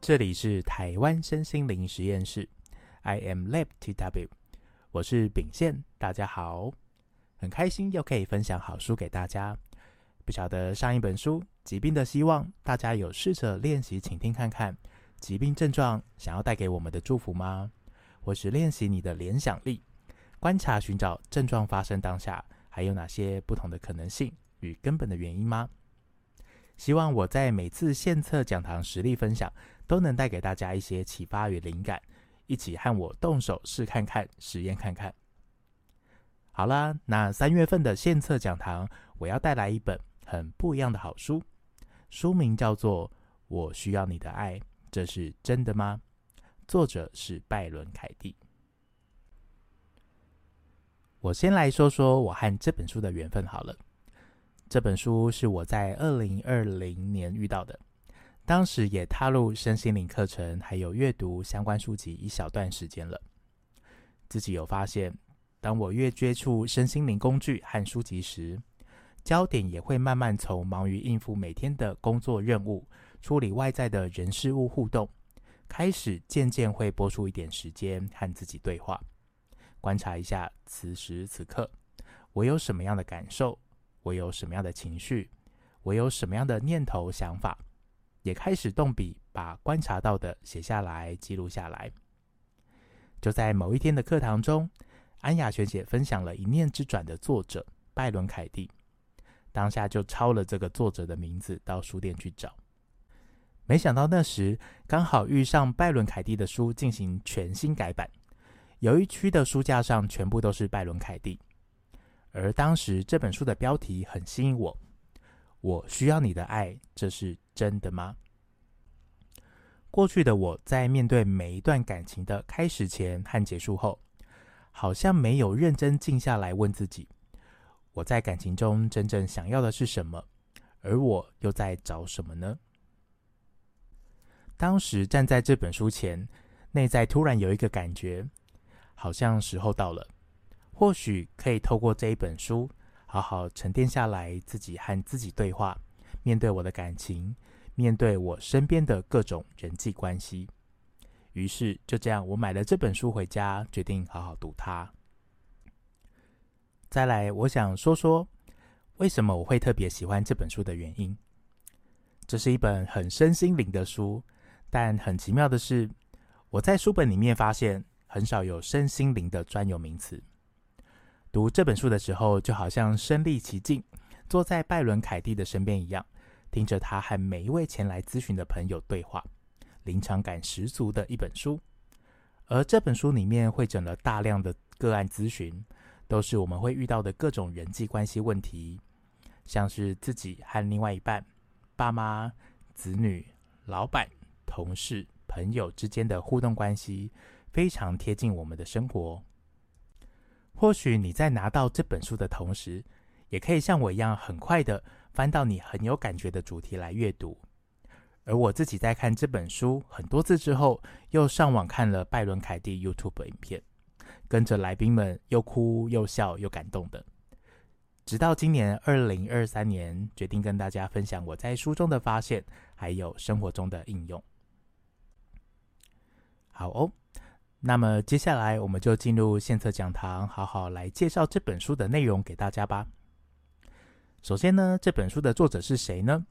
这里是台湾身心灵实验室，I am Lab TW，我是秉宪，大家好，很开心又可以分享好书给大家。不晓得上一本书《疾病的希望》，大家有试着练习倾听看看疾病症状想要带给我们的祝福吗？或是练习你的联想力，观察寻找症状发生当下还有哪些不同的可能性与根本的原因吗？希望我在每次献策讲堂实例分享，都能带给大家一些启发与灵感，一起和我动手试看看，实验看看。好啦，那三月份的献策讲堂，我要带来一本很不一样的好书，书名叫做《我需要你的爱》，这是真的吗？作者是拜伦·凯蒂。我先来说说我和这本书的缘分好了。这本书是我在二零二零年遇到的，当时也踏入身心灵课程，还有阅读相关书籍一小段时间了。自己有发现，当我越接触身心灵工具和书籍时，焦点也会慢慢从忙于应付每天的工作任务、处理外在的人事物互动，开始渐渐会拨出一点时间和自己对话，观察一下此时此刻我有什么样的感受。我有什么样的情绪，我有什么样的念头、想法，也开始动笔把观察到的写下来、记录下来。就在某一天的课堂中，安雅学姐分享了《一念之转》的作者拜伦·凯蒂，当下就抄了这个作者的名字到书店去找。没想到那时刚好遇上拜伦·凯蒂的书进行全新改版，有一区的书架上全部都是拜伦·凯蒂。而当时这本书的标题很吸引我，我需要你的爱，这是真的吗？过去的我在面对每一段感情的开始前和结束后，好像没有认真静下来问自己，我在感情中真正想要的是什么，而我又在找什么呢？当时站在这本书前，内在突然有一个感觉，好像时候到了。或许可以透过这一本书，好好沉淀下来，自己和自己对话，面对我的感情，面对我身边的各种人际关系。于是就这样，我买了这本书回家，决定好好读它。再来，我想说说为什么我会特别喜欢这本书的原因。这是一本很身心灵的书，但很奇妙的是，我在书本里面发现很少有身心灵的专有名词。读这本书的时候，就好像身历其境，坐在拜伦·凯蒂的身边一样，听着他和每一位前来咨询的朋友对话，临场感十足的一本书。而这本书里面汇整了大量的个案咨询，都是我们会遇到的各种人际关系问题，像是自己和另外一半、爸妈、子女、老板、同事、朋友之间的互动关系，非常贴近我们的生活。或许你在拿到这本书的同时，也可以像我一样，很快的翻到你很有感觉的主题来阅读。而我自己在看这本书很多次之后，又上网看了拜伦·凯蒂 YouTube 影片，跟着来宾们又哭又笑又感动的。直到今年二零二三年，决定跟大家分享我在书中的发现，还有生活中的应用。好哦。那么接下来我们就进入献策讲堂，好好来介绍这本书的内容给大家吧。首先呢，这本书的作者是谁呢？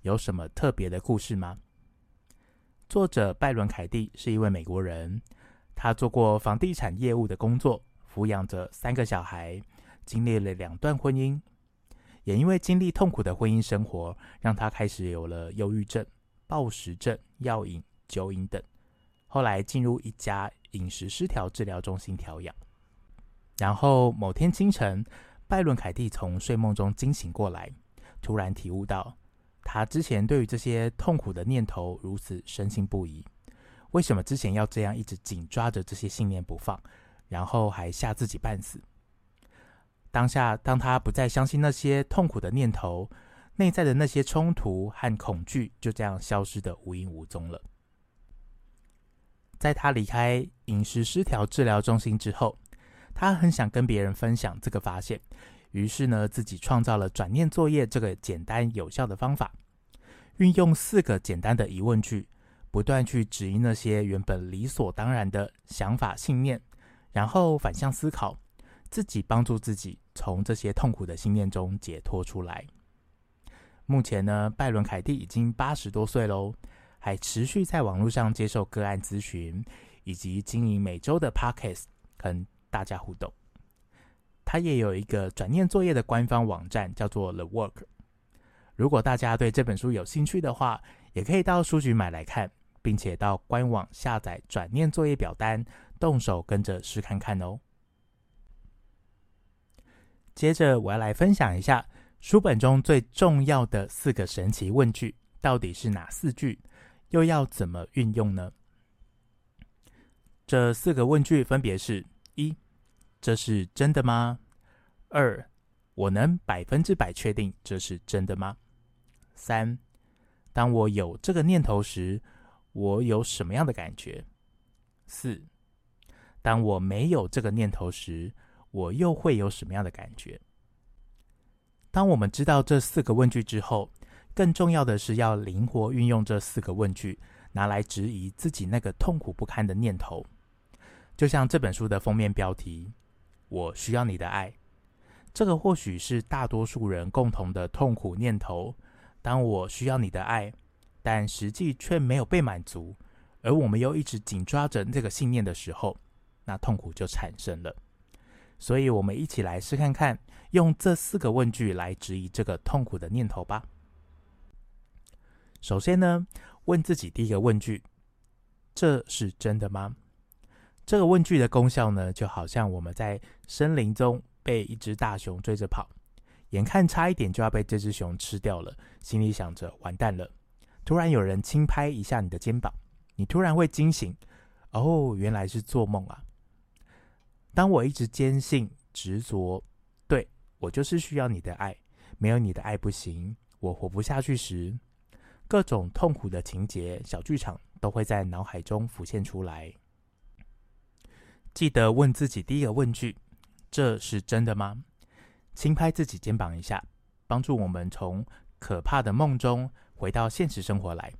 有什么特别的故事吗？作者拜伦·凯蒂是一位美国人，他做过房地产业务的工作，抚养着三个小孩，经历了两段婚姻，也因为经历痛苦的婚姻生活，让他开始有了忧郁症、暴食症、药瘾、酒瘾等。后来进入一家饮食失调治疗中心调养，然后某天清晨，拜伦·凯蒂从睡梦中惊醒过来，突然体悟到，他之前对于这些痛苦的念头如此深信不疑，为什么之前要这样一直紧抓着这些信念不放，然后还吓自己半死？当下，当他不再相信那些痛苦的念头，内在的那些冲突和恐惧就这样消失得无影无踪了。在他离开饮食失调治疗中心之后，他很想跟别人分享这个发现，于是呢，自己创造了转念作业这个简单有效的方法，运用四个简单的疑问句，不断去质疑那些原本理所当然的想法、信念，然后反向思考，自己帮助自己从这些痛苦的信念中解脱出来。目前呢，拜伦凯蒂已经八十多岁喽，还持续在网络上接受个案咨询，以及经营每周的 Podcast 跟大家互动。他也有一个转念作业的官方网站，叫做 The Work。如果大家对这本书有兴趣的话，也可以到书局买来看。并且到官网下载转念作业表单，动手跟着试看看哦。接着，我要来分享一下书本中最重要的四个神奇问句，到底是哪四句？又要怎么运用呢？这四个问句分别是：一，这是真的吗？二，我能百分之百确定这是真的吗？三，当我有这个念头时，我有什么样的感觉？四，当我没有这个念头时，我又会有什么样的感觉？当我们知道这四个问句之后，更重要的是要灵活运用这四个问句，拿来质疑自己那个痛苦不堪的念头。就像这本书的封面标题：“我需要你的爱。”这个或许是大多数人共同的痛苦念头。当我需要你的爱。但实际却没有被满足，而我们又一直紧抓着这个信念的时候，那痛苦就产生了。所以，我们一起来试看看，用这四个问句来质疑这个痛苦的念头吧。首先呢，问自己第一个问句：这是真的吗？这个问句的功效呢，就好像我们在森林中被一只大熊追着跑，眼看差一点就要被这只熊吃掉了，心里想着完蛋了。突然有人轻拍一下你的肩膀，你突然会惊醒，哦，原来是做梦啊！当我一直坚信、执着，对，我就是需要你的爱，没有你的爱不行，我活不下去时，各种痛苦的情节、小剧场都会在脑海中浮现出来。记得问自己第一个问句：这是真的吗？轻拍自己肩膀一下，帮助我们从可怕的梦中。回到现实生活来，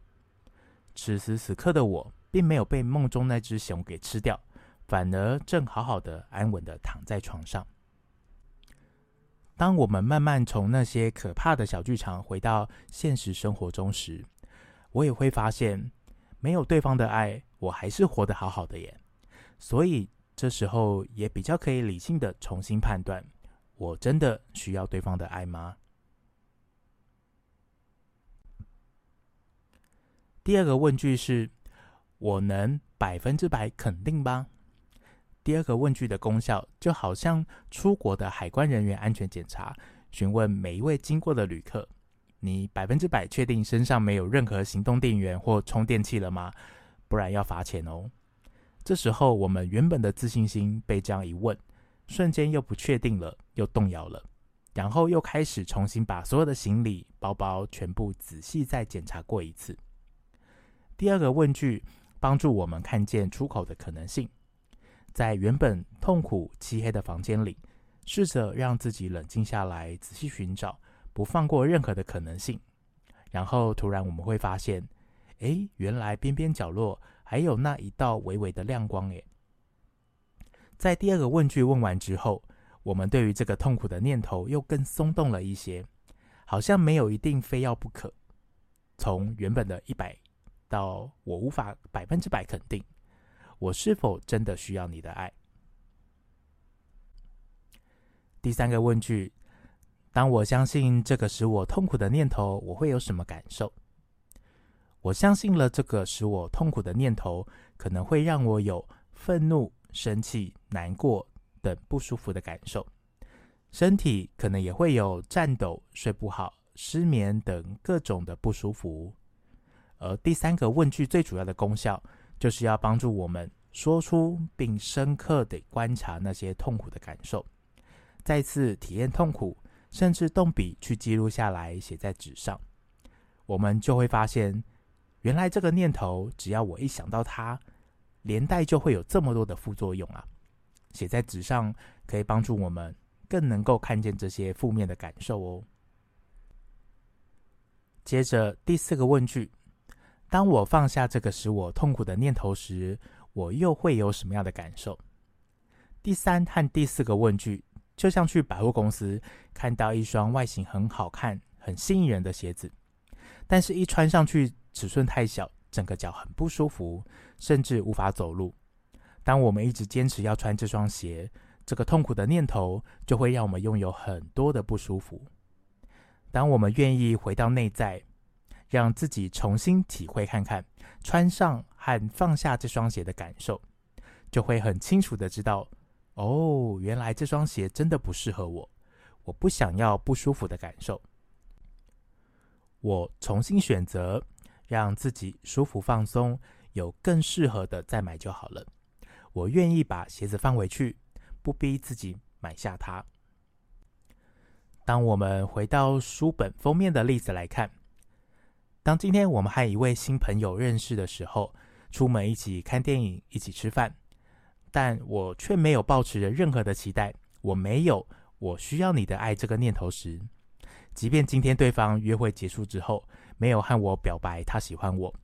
此时此刻的我并没有被梦中那只熊给吃掉，反而正好好的、安稳的躺在床上。当我们慢慢从那些可怕的小剧场回到现实生活中时，我也会发现，没有对方的爱，我还是活得好好的耶。所以这时候也比较可以理性的重新判断，我真的需要对方的爱吗？第二个问句是：我能百分之百肯定吗？第二个问句的功效就好像出国的海关人员安全检查，询问每一位经过的旅客：你百分之百确定身上没有任何行动电源或充电器了吗？不然要罚钱哦。这时候我们原本的自信心被这样一问，瞬间又不确定了，又动摇了，然后又开始重新把所有的行李、包包全部仔细再检查过一次。第二个问句帮助我们看见出口的可能性，在原本痛苦漆黑的房间里，试着让自己冷静下来，仔细寻找，不放过任何的可能性。然后突然我们会发现，诶，原来边边角落还有那一道微微的亮光。诶，在第二个问句问完之后，我们对于这个痛苦的念头又更松动了一些，好像没有一定非要不可。从原本的一百。到我无法百分之百肯定，我是否真的需要你的爱。第三个问句：当我相信这个使我痛苦的念头，我会有什么感受？我相信了这个使我痛苦的念头，可能会让我有愤怒、生气、难过等不舒服的感受，身体可能也会有颤抖、睡不好、失眠等各种的不舒服。而第三个问句最主要的功效，就是要帮助我们说出并深刻地观察那些痛苦的感受，再次体验痛苦，甚至动笔去记录下来，写在纸上。我们就会发现，原来这个念头，只要我一想到它，连带就会有这么多的副作用啊！写在纸上，可以帮助我们更能够看见这些负面的感受哦。接着第四个问句。当我放下这个使我痛苦的念头时，我又会有什么样的感受？第三和第四个问句，就像去百货公司看到一双外形很好看、很吸引人的鞋子，但是一穿上去尺寸太小，整个脚很不舒服，甚至无法走路。当我们一直坚持要穿这双鞋，这个痛苦的念头就会让我们拥有很多的不舒服。当我们愿意回到内在，让自己重新体会看看穿上和放下这双鞋的感受，就会很清楚的知道，哦，原来这双鞋真的不适合我，我不想要不舒服的感受。我重新选择，让自己舒服放松，有更适合的再买就好了。我愿意把鞋子放回去，不逼自己买下它。当我们回到书本封面的例子来看，当今天我们和一位新朋友认识的时候，出门一起看电影、一起吃饭，但我却没有抱持着任何的期待，我没有我需要你的爱这个念头时，即便今天对方约会结束之后没有和我表白他喜欢我，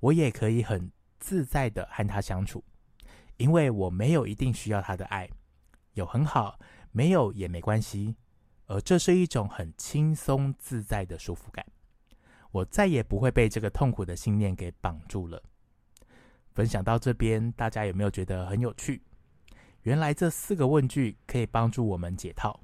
我也可以很自在的和他相处。因为我没有一定需要他的爱，有很好，没有也没关系，而这是一种很轻松自在的舒服感。我再也不会被这个痛苦的信念给绑住了。分享到这边，大家有没有觉得很有趣？原来这四个问句可以帮助我们解套，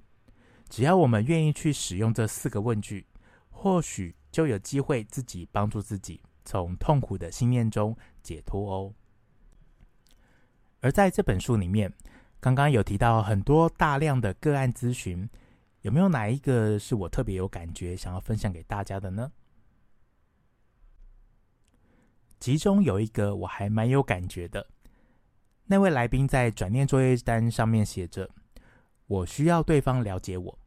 只要我们愿意去使用这四个问句，或许就有机会自己帮助自己从痛苦的信念中解脱哦。而在这本书里面，刚刚有提到很多大量的个案咨询，有没有哪一个是我特别有感觉，想要分享给大家的呢？其中有一个我还蛮有感觉的，那位来宾在转念作业单上面写着：“我需要对方了解我。”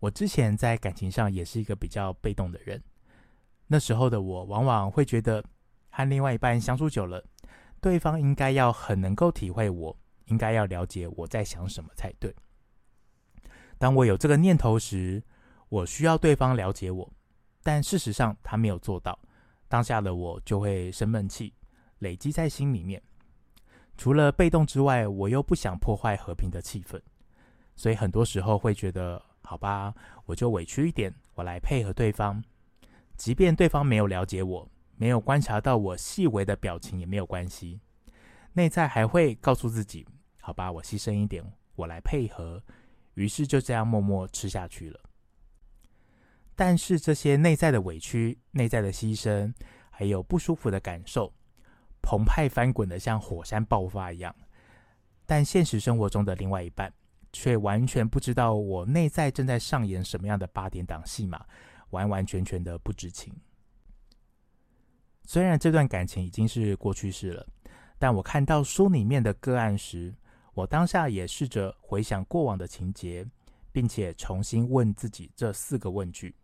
我之前在感情上也是一个比较被动的人，那时候的我往往会觉得和另外一半相处久了。对方应该要很能够体会我，应该要了解我在想什么才对。当我有这个念头时，我需要对方了解我，但事实上他没有做到，当下的我就会生闷气，累积在心里面。除了被动之外，我又不想破坏和平的气氛，所以很多时候会觉得，好吧，我就委屈一点，我来配合对方，即便对方没有了解我。没有观察到我细微的表情也没有关系，内在还会告诉自己：“好吧，我牺牲一点，我来配合。”于是就这样默默吃下去了。但是这些内在的委屈、内在的牺牲，还有不舒服的感受，澎湃翻滚的像火山爆发一样。但现实生活中的另外一半却完全不知道我内在正在上演什么样的八点档戏码，完完全全的不知情。虽然这段感情已经是过去式了，但我看到书里面的个案时，我当下也试着回想过往的情节，并且重新问自己这四个问句。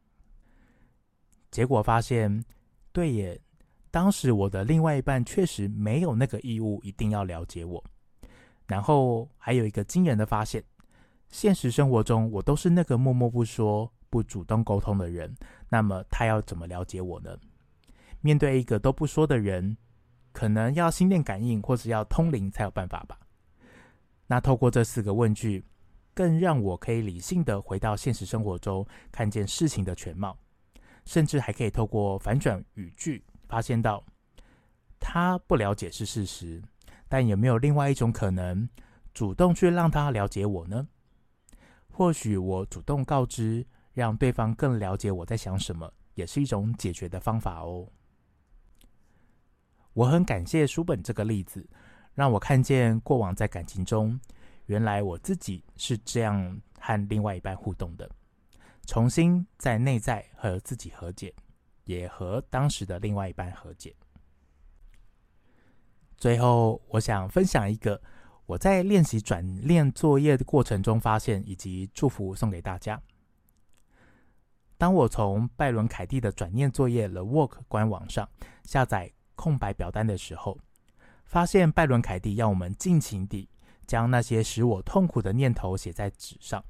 结果发现，对耶，当时我的另外一半确实没有那个义务一定要了解我。然后还有一个惊人的发现，现实生活中我都是那个默默不说、不主动沟通的人，那么他要怎么了解我呢？面对一个都不说的人，可能要心电感应或者要通灵才有办法吧。那透过这四个问句，更让我可以理性的回到现实生活中，看见事情的全貌，甚至还可以透过反转语句，发现到他不了解是事实，但有没有另外一种可能，主动去让他了解我呢？或许我主动告知，让对方更了解我在想什么，也是一种解决的方法哦。我很感谢书本这个例子，让我看见过往在感情中，原来我自己是这样和另外一半互动的，重新在内在和自己和解，也和当时的另外一半和解。最后，我想分享一个我在练习转念作业的过程中发现以及祝福送给大家。当我从拜伦凯蒂的转念作业 The Work 官网上下载。空白表单的时候，发现拜伦凯蒂要我们尽情地将那些使我痛苦的念头写在纸上。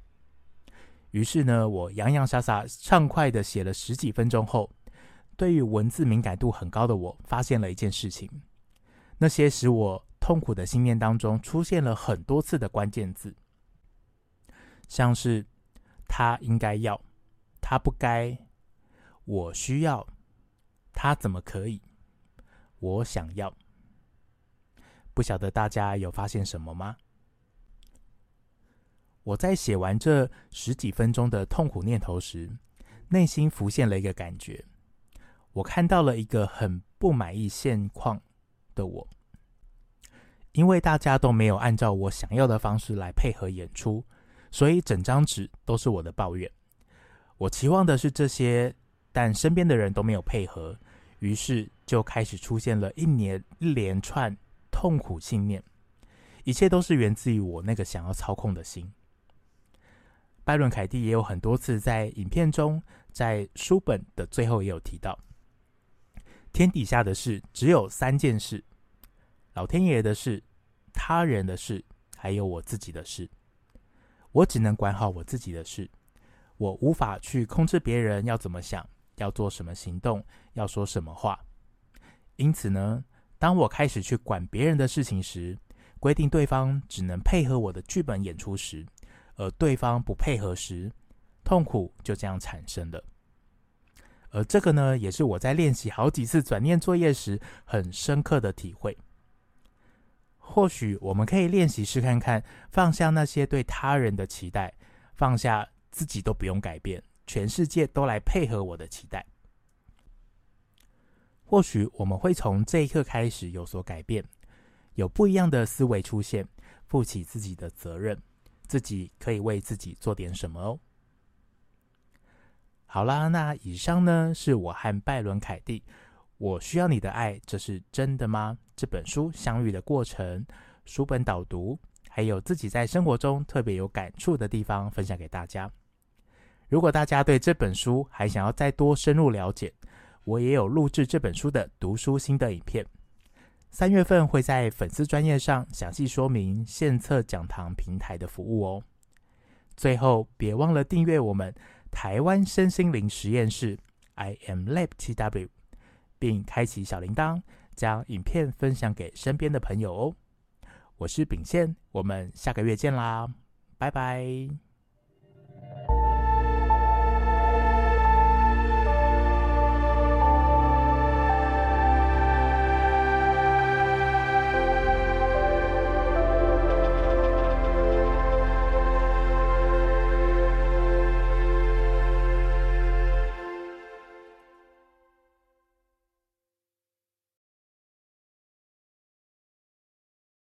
于是呢，我洋洋洒洒、畅快地写了十几分钟后，对于文字敏感度很高的我，发现了一件事情：那些使我痛苦的信念当中，出现了很多次的关键字，像是“他应该要”“他不该”“我需要”“他怎么可以”“我想要”。不晓得大家有发现什么吗？我在写完这十几分钟的痛苦念头时，内心浮现了一个感觉。我看到了一个很不满意现况的我，因为大家都没有按照我想要的方式来配合演出，所以整张纸都是我的抱怨。我期望的是这些，但身边的人都没有配合，于是就开始出现了一年一连串痛苦信念，一切都是源自于我那个想要操控的心。拜伦·凯蒂也有很多次在影片中，在书本的最后也有提到。天底下的事只有三件事：老天爷的事、他人的事，还有我自己的事。我只能管好我自己的事，我无法去控制别人要怎么想，要做什么行动，要说什么话。因此呢，当我开始去管别人的事情时，规定对方只能配合我的剧本演出时，而对方不配合时，痛苦就这样产生了。而这个呢，也是我在练习好几次转念作业时很深刻的体会。或许我们可以练习试看看，放下那些对他人的期待，放下自己都不用改变，全世界都来配合我的期待。或许我们会从这一刻开始有所改变，有不一样的思维出现，负起自己的责任，自己可以为自己做点什么哦。好啦，那以上呢是我和拜伦·凯蒂，我需要你的爱，这是真的吗？这本书相遇的过程，书本导读，还有自己在生活中特别有感触的地方，分享给大家。如果大家对这本书还想要再多深入了解，我也有录制这本书的读书心得影片，三月份会在粉丝专页上详细说明献策讲堂平台的服务哦。最后，别忘了订阅我们。台湾身心灵实验室，I am Lab TW，并开启小铃铛，将影片分享给身边的朋友哦。我是秉宪，我们下个月见啦，拜拜。